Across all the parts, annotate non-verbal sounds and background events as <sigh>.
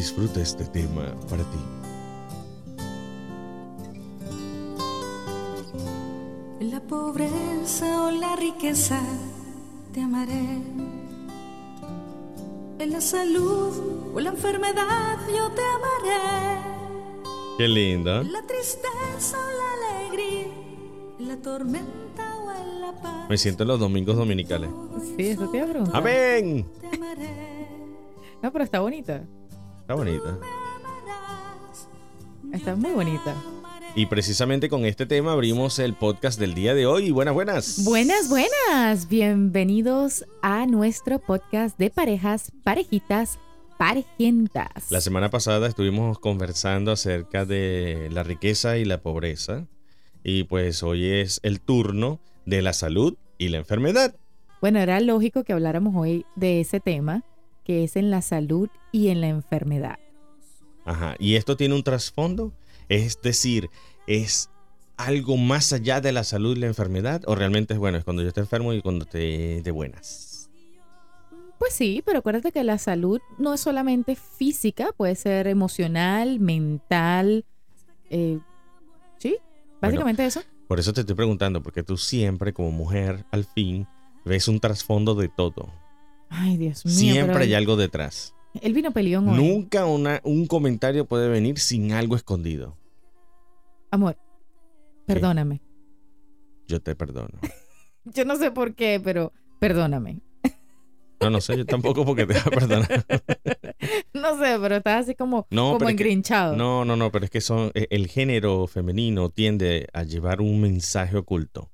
Disfruta este tema para ti. En la pobreza o la riqueza te amaré. En la salud o la enfermedad yo te amaré. Qué lindo. En la tristeza o la alegría. En la tormenta o en la paz. Me siento en los domingos dominicales. Sí, eso te iba a preguntar. ¡Amén! Te amaré. No, pero está bonita. Está bonita. Está muy bonita. Y precisamente con este tema abrimos el podcast del día de hoy. Buenas, buenas. Buenas, buenas. Bienvenidos a nuestro podcast de parejas, parejitas, parejentas. La semana pasada estuvimos conversando acerca de la riqueza y la pobreza. Y pues hoy es el turno de la salud y la enfermedad. Bueno, era lógico que habláramos hoy de ese tema, que es en la salud y en la enfermedad. Ajá. Y esto tiene un trasfondo. Es decir, es algo más allá de la salud y la enfermedad. O realmente es bueno, es cuando yo estoy enfermo y cuando estoy de buenas. Pues sí, pero acuérdate que la salud no es solamente física, puede ser emocional, mental. eh, sí, básicamente eso. Por eso te estoy preguntando, porque tú siempre como mujer, al fin, ves un trasfondo de todo. Ay, Dios mío. Siempre pero hay algo detrás. Él vino peleón hoy. Nunca una, un comentario puede venir sin algo escondido. Amor, perdóname. Yo te perdono. <laughs> Yo no sé por qué, pero perdóname. No, no sé, yo tampoco porque te voy a <laughs> perdonar. No sé, pero estás así como, No, como pero es que- engrinchado. No, no, no, pero es que son eh, el género femenino tiende a llevar un mensaje oculto.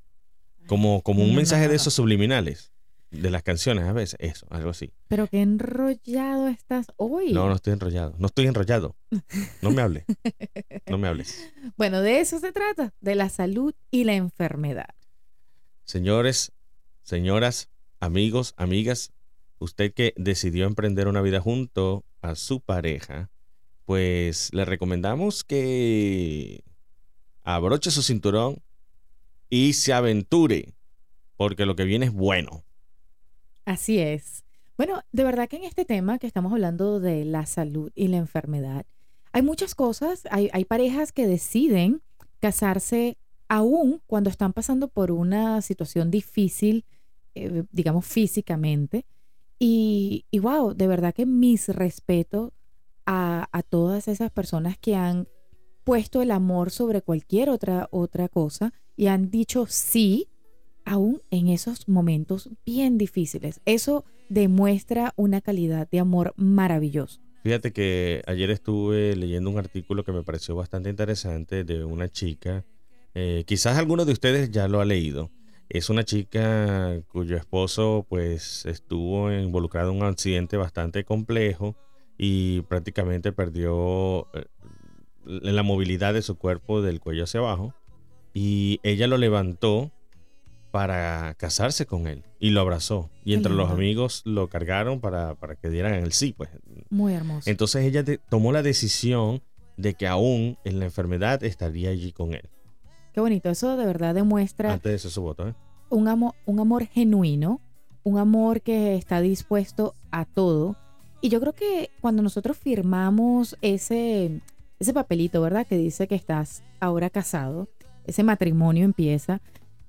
Como, como un No, mensaje no, de esos subliminales. De las canciones a veces. Eso, algo así. Pero qué enrollado estás hoy. No, no estoy enrollado. No estoy enrollado. No me hables. <laughs> No me hables. Bueno, de eso se trata, de la salud y la enfermedad. Señores, señoras, amigos, amigas, usted que decidió emprender una vida junto a su pareja, pues le recomendamos que abroche su cinturón y se aventure, porque lo que viene es bueno. Así es. Bueno, de verdad que en este tema que estamos hablando de la salud y la enfermedad, hay muchas cosas, hay, parejas que deciden casarse aún cuando están pasando por una situación difícil, eh, digamos físicamente. Y, y wow, de verdad que mis respetos a, a todas esas personas que han puesto el amor sobre cualquier otra, otra cosa y han dicho sí aún en esos momentos bien difíciles. Eso demuestra una calidad de amor maravilloso. Fíjate que ayer estuve leyendo un artículo que me pareció bastante interesante de una chica. eh, quizás alguno de ustedes ya lo ha leído. Es una chica cuyo esposo pues estuvo involucrado en un accidente bastante complejo y prácticamente perdió eh, la movilidad de su cuerpo del cuello hacia abajo. Y ella lo levantó para casarse con él y lo abrazó. Y entre los amigos lo cargaron para, para que dieran el sí, pues Muy hermoso. entonces ella de- tomó la decisión de que aún en la enfermedad estaría allí con él. Qué bonito. Eso de verdad demuestra Antes de hacer su voto, ¿eh? un, amor, un amor genuino, un amor que está dispuesto a todo. Y yo creo que cuando nosotros firmamos ese, ese papelito, ¿verdad? Que dice que estás ahora casado, ese matrimonio empieza,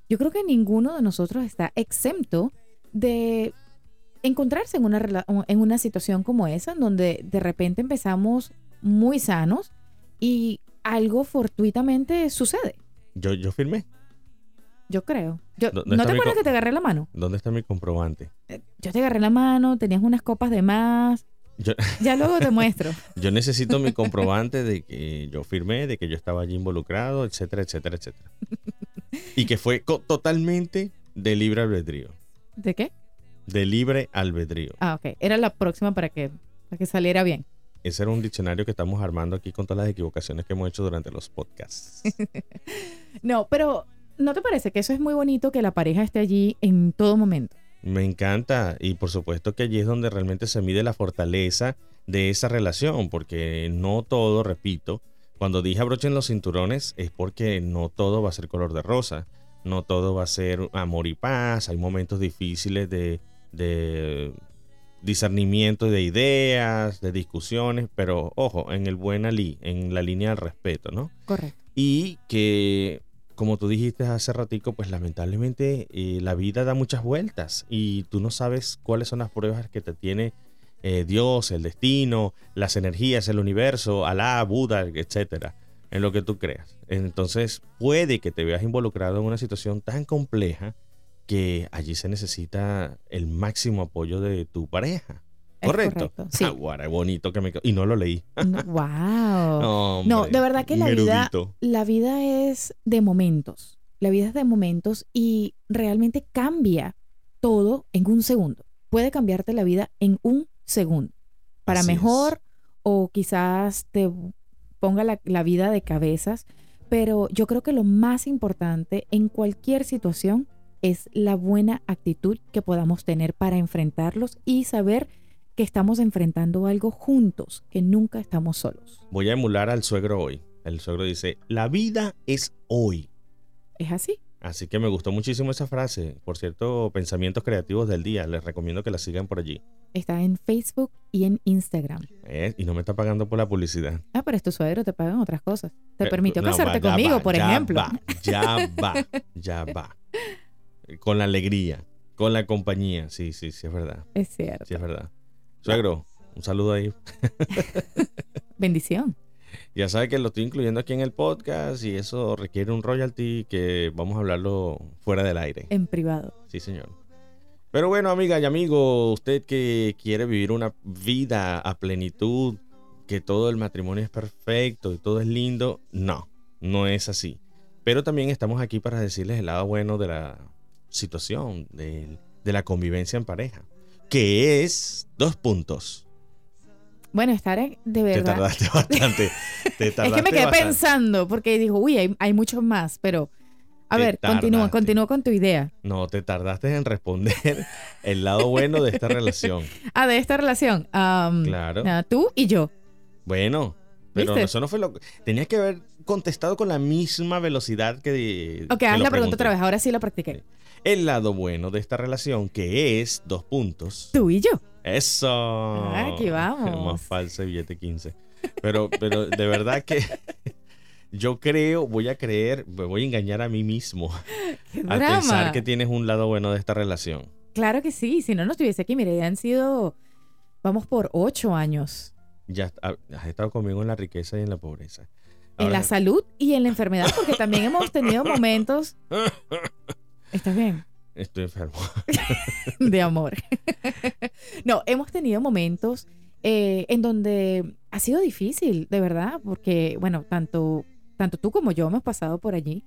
yo creo que ninguno de nosotros está exento de encontrarse en una, en una situación como esa, en donde de repente empezamos muy sanos y algo fortuitamente sucede. Yo, yo firmé. Yo creo. Yo, ¿Dónde ¿No te acuerdas que te agarré la mano? ¿Dónde está mi comprobante? Eh, Yo te agarré la mano, tenías unas copas de más. Yo, <laughs> Ya luego te muestro. yo necesito mi comprobante de que yo firmé, de que yo estaba allí involucrado, etcétera, etcétera, etcétera. Y que fue totalmente de libre albedrío. ¿De qué? De libre albedrío. Ah, ok. Era la próxima para que, para que saliera bien. Ese era un diccionario que estamos armando aquí con todas las equivocaciones que hemos hecho durante los podcasts. <laughs> No, pero ¿no te parece que eso es muy bonito que la pareja esté allí en todo momento? Me encanta y por supuesto que allí es donde realmente se mide la fortaleza de esa relación, porque no todo, repito, cuando dije abrochen los cinturones es porque no todo va a ser color de rosa, no todo va a ser amor y paz, hay momentos difíciles de, de discernimiento de ideas, de discusiones, pero ojo, en el buen ali, en la línea del respeto, ¿no? Correcto. Y que, como tú dijiste hace ratico, pues lamentablemente eh, la vida da muchas vueltas y tú no sabes cuáles son las pruebas que te tiene eh, Dios, el destino, las energías, el universo, Alá, Buda, etcétera, en lo que tú creas. Entonces puede que te veas involucrado en una situación tan compleja que allí se necesita el máximo apoyo de tu pareja. ¿Correcto? correcto, sí. Ah, guara, bonito que me... Y no lo leí. No, <laughs> wow. No, No, hombre, de verdad que la vida, la vida es de momentos. La vida es de momentos y realmente cambia todo en un segundo. Puede cambiarte la vida en un segundo. Para Así es. mejor o quizás te ponga la, la vida de cabezas. Pero yo creo que lo más importante en cualquier situación es la buena actitud que podamos tener para enfrentarlos y saber que estamos enfrentando algo juntos, que nunca estamos solos. Voy a emular al suegro hoy. El suegro dice, la vida es hoy. Es así. Así que me gustó muchísimo esa frase. Por cierto, pensamientos creativos del día. Les recomiendo que la sigan por allí. Está en Facebook y en Instagram. ¿eh? Y no me está pagando por la publicidad. Ah, pero es tu suegro, te pagan otras cosas. Te Eh, permitió no, casarte va, conmigo, va, por ya ejemplo. va, ya <laughs> va, ya va. Con la alegría, con la compañía. Sí, sí, sí, es verdad. Es cierto. Sí, es verdad. Suegro, un saludo ahí. <laughs> Bendición. Ya sabe que lo estoy incluyendo aquí en el podcast y eso requiere un royalty que vamos a hablarlo fuera del aire. En privado. Sí, señor. Pero bueno, amiga y amigo, usted que quiere vivir una vida a plenitud, que todo el matrimonio es perfecto y todo es lindo, no, no es así. Pero también estamos aquí para decirles el lado bueno de la situación, de, de la convivencia en pareja, que es dos puntos. Bueno, estar en- de Te verdad. tardaste <laughs> bastante. Te Es que me quedé bastante. pensando, porque dijo, uy, hay, hay muchos más, pero. A Te ver, continúa, tardaste. continúa con tu idea. No, te tardaste en responder <laughs> el lado bueno de esta relación. Ah, de esta relación. Claro. tú y yo. Bueno, pero ¿Viste? eso no fue lo que... Tenías que haber contestado con la misma velocidad que... Ok, que haz lo la pregunta otra vez. Ahora sí la practiqué. El lado bueno de esta relación, que es dos puntos. Tú y yo. Eso. Aquí vamos. Más falso billete 15. Pero, pero de verdad que <laughs> yo creo, voy a creer, me voy a engañar a mí mismo <laughs> ¡Qué al pensar que tienes un lado bueno de esta relación. Claro que sí. Si no, no estuviese aquí. Mire, ya han sido. Vamos por ocho años. Ya has has estado conmigo en la riqueza y en la pobreza. en la salud y en la enfermedad, porque también hemos tenido <laughs> momentos. ¿Estás bien? Estoy enfermo. <laughs> de amor. <laughs> no, hemos tenido momentos eh, en donde ha sido difícil, de verdad, porque, bueno, tanto, tanto tú como yo hemos pasado por allí.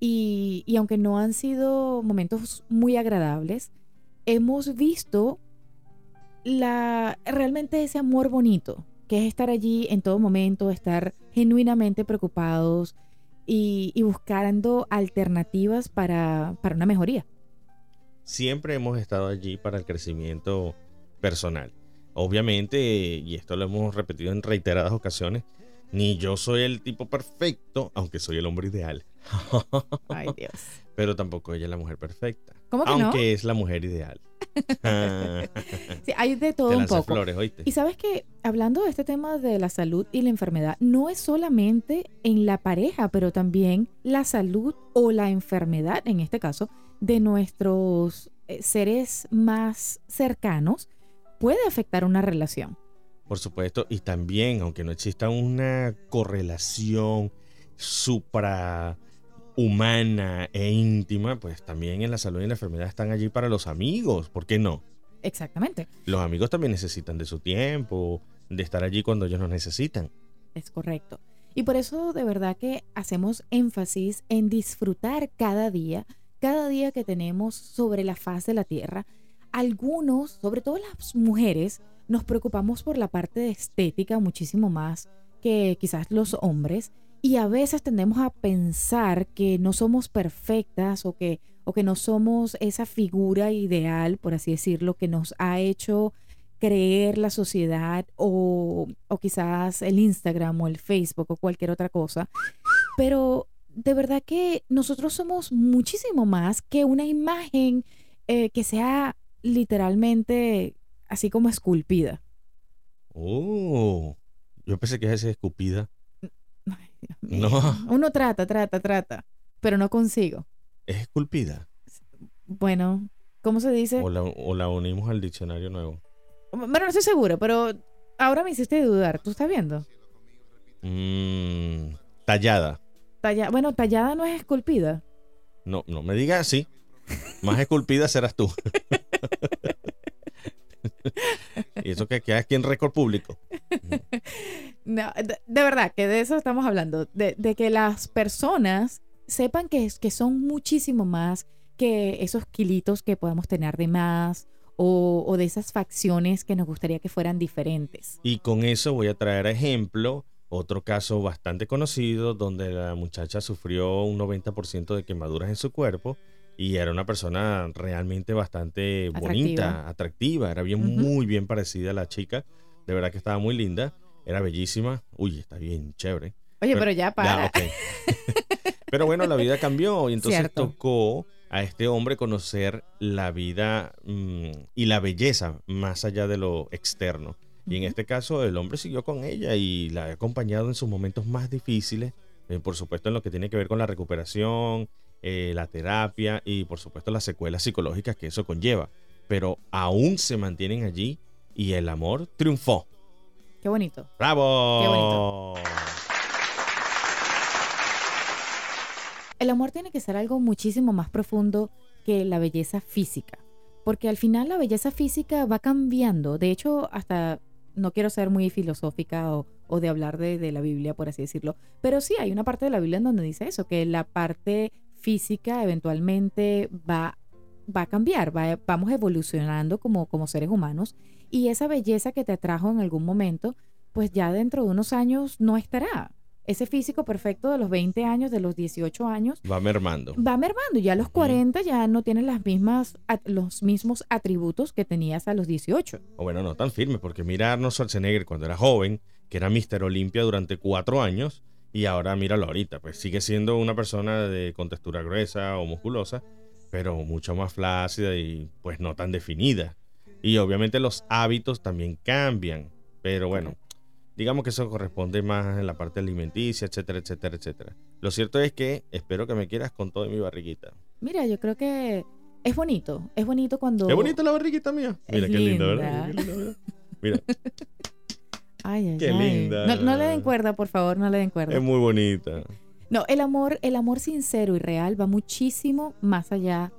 Y, y aunque no han sido momentos muy agradables, hemos visto la, realmente ese amor bonito, que es estar allí en todo momento, estar genuinamente preocupados y, y buscando alternativas para, para una mejoría. Siempre hemos estado allí para el crecimiento personal. Obviamente, y esto lo hemos repetido en reiteradas ocasiones, ni yo soy el tipo perfecto, aunque soy el hombre ideal. Ay, Dios. Pero tampoco ella es la mujer perfecta. ¿Cómo que no? aunque es la mujer ideal. <laughs> Sí, hay de todo Te un poco. flores, ¿oíste? Y sabes que hablando de este tema de la salud y la enfermedad, no es solamente en la pareja, pero también la salud o la enfermedad, en este caso, de nuestros eh, seres más cercanos, puede afectar una relación. Por supuesto, y también, aunque no exista una correlación supra humana e íntima, pues también en la salud y en la enfermedad están allí para los amigos, ¿por qué no? Exactamente, Los amigos también necesitan de su tiempo, de estar allí cuando ellos nos necesitan. es correcto. Y por eso de verdad que hacemos énfasis en disfrutar cada día, cada día que tenemos sobre la faz de la tierra. Algunos, sobre todo las mujeres, nos preocupamos por la parte de estética muchísimo más que quizás los hombres y a veces tendemos a pensar que no somos perfectas o que, o que no somos esa figura ideal, por así decirlo, que nos ha hecho creer la sociedad o, o quizás el Instagram o el Facebook o cualquier otra cosa. Pero de verdad que nosotros somos muchísimo más que una imagen eh, que sea literalmente así como esculpida. Oh, yo pensé que es escupida. No. Uno trata, trata, trata, pero no consigo. ¿Es esculpida? Bueno, ¿cómo se dice? O la, o la unimos al diccionario nuevo. Bueno, no estoy seguro, pero ahora me hiciste dudar. ¿Tú estás viendo? Mm, tallada. Talla- bueno, tallada no es esculpida. No, no me digas así. Más esculpida serás tú. <laughs> y eso que queda aquí en récord público. <laughs> No, de, de verdad que de eso estamos hablando, de, de que las personas sepan que, es- que son muchísimo más que esos kilitos que podemos tener de más o, o de esas facciones que nos gustaría que fueran diferentes. Y con eso voy a traer ejemplo otro caso bastante conocido donde la muchacha sufrió un 90% de quemaduras en su cuerpo y era una persona realmente bastante bonita, atractiva, era bien muy bien parecida a la chica, de verdad que estaba muy linda, era bellísima, uy, está bien chévere. Oye, Pero- pero ya para. Ya. <laughs> Pero bueno, la vida cambió y entonces Cierto. tocó a este hombre conocer la vida mm, y la belleza más allá de lo externo. Y en este caso el hombre siguió con ella y la ha acompañado en sus momentos más difíciles, eh, por supuesto en lo que tiene que ver con la recuperación, eh, la terapia y por supuesto las secuelas psicológicas que eso conlleva. Pero aún se mantienen allí y el amor triunfó. Qué bonito. ¡Bravo! Qué bonito. El amor tiene que ser algo muchísimo más profundo que la belleza física, porque al final la belleza física va cambiando. De hecho, hasta no quiero ser muy filosófica o, o de hablar de, de la Biblia, por así decirlo, pero sí hay una parte de la Biblia en donde dice eso, que la parte física eventualmente va, va a cambiar, va- vamos evolucionando como, como seres humanos y esa belleza que te atrajo en algún momento, pues ya dentro de unos años no estará. Ese físico perfecto de los 20 años, de los 18 años, Va mermando. va mermando. Ya a los Ujú. 40 ya no tienes las mismas, los mismos atributos que tenías a los 18. O bueno, no tan firme, porque mira Arnold Schwarzenegger cuando era joven, que era Mister Olimpia durante cuatro años, y ahora míralo ahorita, pues sigue siendo una persona de, con textura gruesa o musculosa, pero mucho más flácida y pues no tan definida. Y obviamente los hábitos también cambian, pero bueno, digamos que eso corresponde más en la parte alimenticia, etcétera, etcétera, etcétera. Lo cierto es que espero que me quieras con todo mi barriguita. Mira, yo creo que es bonito. Es bonito cuando... Qué bonita la barriguita mía. Es Mira qué linda, ¿verdad? linda. Qué linda, ¿verdad? Mira, <laughs> Ay, ay, Qué ay. linda. No, no le den cuerda, por favor, no le den cuerda. es muy bonita. No, el amor, el amor sincero y real va muchísimo más allá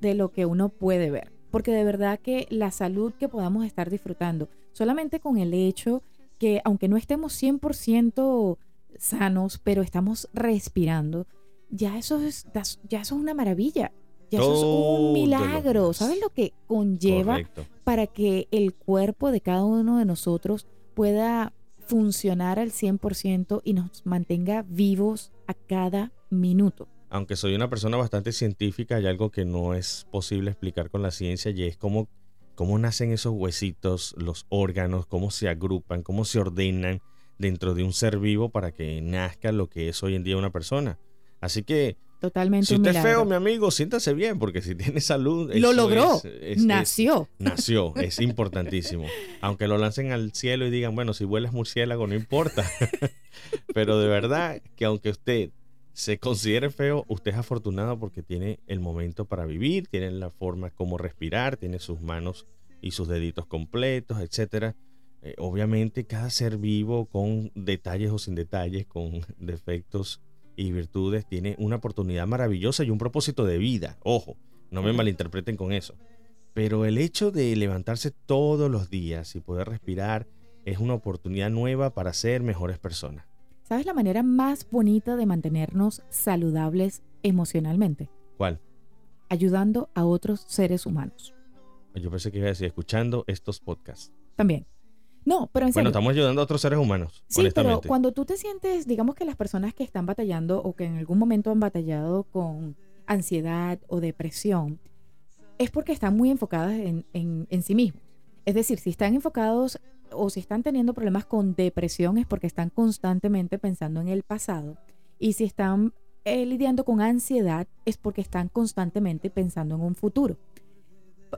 de lo que uno puede ver. Porque de verdad que la salud que podamos estar disfrutando, solamente con el hecho que aunque no estemos 100% sanos, pero estamos respirando, ya eso es, ya eso es una maravilla. Ya eso es un milagro. ¿Sabes lo que conlleva Correcto. para que el cuerpo de cada uno de nosotros pueda funcionar al 100% y nos mantenga vivos a cada minuto. Aunque soy una persona bastante científica, hay algo que no es posible explicar con la ciencia y es cómo, cómo nacen esos huesitos, los órganos, cómo se agrupan, cómo se ordenan dentro de un ser vivo para que nazca lo que es hoy en día una persona. Así que Totalmente si usted es feo, mi amigo, siéntase bien, porque si tiene <laughs> salud... Lo logró. es- es- es- Nació. nació, <laughs> es importantísimo. Aunque lo lancen al cielo y digan, bueno, si vuelas murciélago, no importa. <laughs> Pero de verdad que aunque usted se considere feo, usted es afortunado porque tiene el momento para vivir, tiene la forma como respirar, tiene sus manos y sus deditos completos, etcétera. Eh, obviamente cada ser vivo con detalles o sin detalles, con defectos y virtudes, tiene una oportunidad maravillosa y un propósito de vida. Ojo, no me malinterpreten con eso. Pero el hecho de levantarse todos los días y poder respirar es una oportunidad nueva para ser mejores personas. ¿Sabes la manera más bonita de mantenernos saludables emocionalmente? ¿Cuál? Ayudando a otros seres humanos. Yo pensé que iba a decir escuchando estos podcasts. También. No, pero en Bueno, serio. estamos ayudando a otros seres humanos, Sí, pero cuando tú te sientes, digamos que las personas que están batallando o que en algún momento han batallado con ansiedad o depresión, es porque están muy enfocadas en, en- en sí mismos. Es decir, si están enfocados o si están teniendo problemas con depresión es porque están constantemente pensando en el pasado. Y si están eh, lidiando con ansiedad es porque están constantemente pensando en un futuro.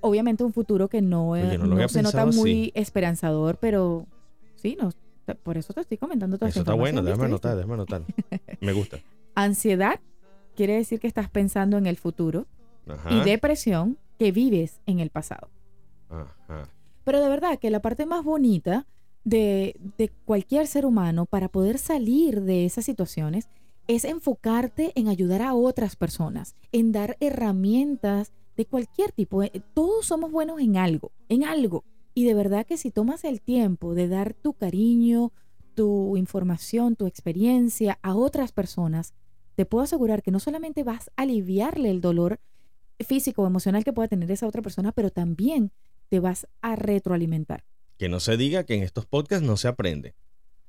Obviamente un futuro que no, eh, Oye, no lo no se nota muy esperanzador, pero sí, no, por eso te estoy comentando toda Eso está bueno, déjame anotar, déjame anotar. Me gusta. <laughs> Ansiedad quiere decir que estás pensando en el futuro Ajá. y depresión que vives en el pasado. Ajá. Pero de verdad que la parte más bonita de, de cualquier ser humano para poder salir de esas situaciones es enfocarte en ayudar a otras personas, en dar herramientas de cualquier tipo. Eh, Todos somos buenos en algo, en algo. Y de verdad que si tomas el tiempo de dar tu cariño, tu información, tu experiencia a otras personas, te puedo asegurar que no solamente vas a aliviarle el dolor físico o emocional que pueda tener esa otra persona, pero también te vas a retroalimentar. Que no se diga que en estos podcasts no se aprende.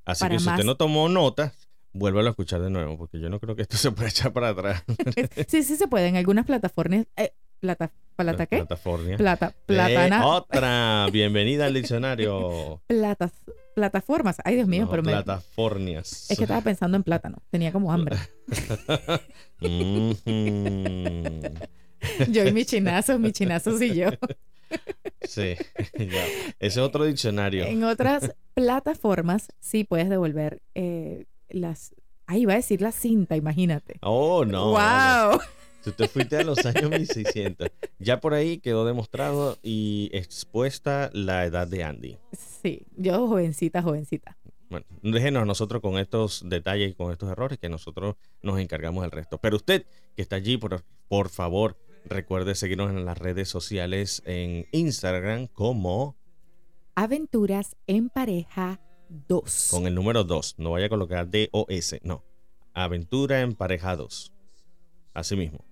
Así Para que si usted no tomó notas, vuélvalo a escuchar de nuevo, porque yo no creo que esto <laughs> se pueda echar para atrás. <laughs> Sí, sí se puede. En algunas plataformas. Eh, plata, ¿Plata qué? Platafornia. Plata, Eh, platana, otra. <laughs> Bienvenida al diccionario. platas, plataformas. Ay, Dios mío, No, pero me, Platafornias. es que estaba pensando en plátano. Tenía como hambre. <laughs> Yo y mis chinazos, mis chinazos y yo. Sí, <laughs> ya. Ese es otro diccionario. En otras plataformas sí puedes devolver eh, las. Ahí iba a decir la cinta, imagínate. Oh, no. ¡Wow! Si usted fuiste a los <laughs> años 1600, ya por ahí quedó demostrado y expuesta la edad de Andy. Sí, yo jovencita, jovencita. Bueno, déjenos nosotros con estos detalles y con estos errores que nosotros nos encargamos del resto. Pero usted que está allí, por, por favor, recuerde seguirnos en las redes sociales en Instagram como Aventuras en pareja 2. con el número 2. No vaya a colocar DOS, no. Aventura Emparejados. Así mismo.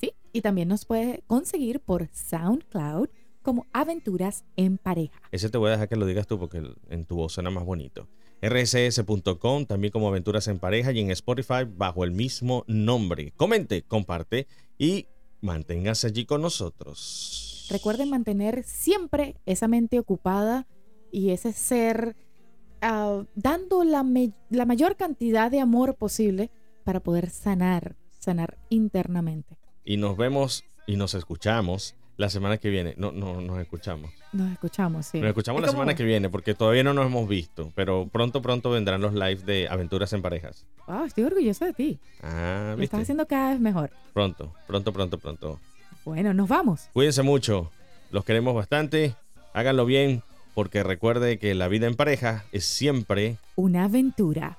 Sí, y también nos puede conseguir por SoundCloud como Aventuras en Pareja. Ese te voy a dejar que lo digas tú porque en tu voz suena más bonito. rcs.com, también como Aventuras en Pareja y en Spotify bajo el mismo nombre. Comente, comparte y manténgase allí con nosotros. Recuerden mantener siempre esa mente ocupada y ese ser ah, dando la, la mayor cantidad de amor posible para poder sanar, sanar internamente. Y nos vemos y nos escuchamos la semana que viene. No, no, nos escuchamos. Nos escuchamos, sí. Nos escuchamos Es la como- semana que viene porque todavía no nos hemos visto, pero pronto, pronto vendrán los live de Aventuras en Parejas. Wow, estoy orgullosa de ti. Ah, Lo ¿viste? estás haciendo cada vez mejor. Pronto, pronto, pronto, pronto. Bueno, nos vamos. Cuídense mucho, los queremos bastante, háganlo bien, porque recuerde que la vida en pareja es siempre... Una aventura.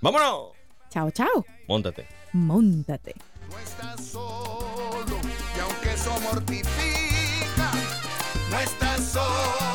¡Vámonos! Chao, chao. Móntate. Móntate. No estás solo eso mortifica, no estás solo.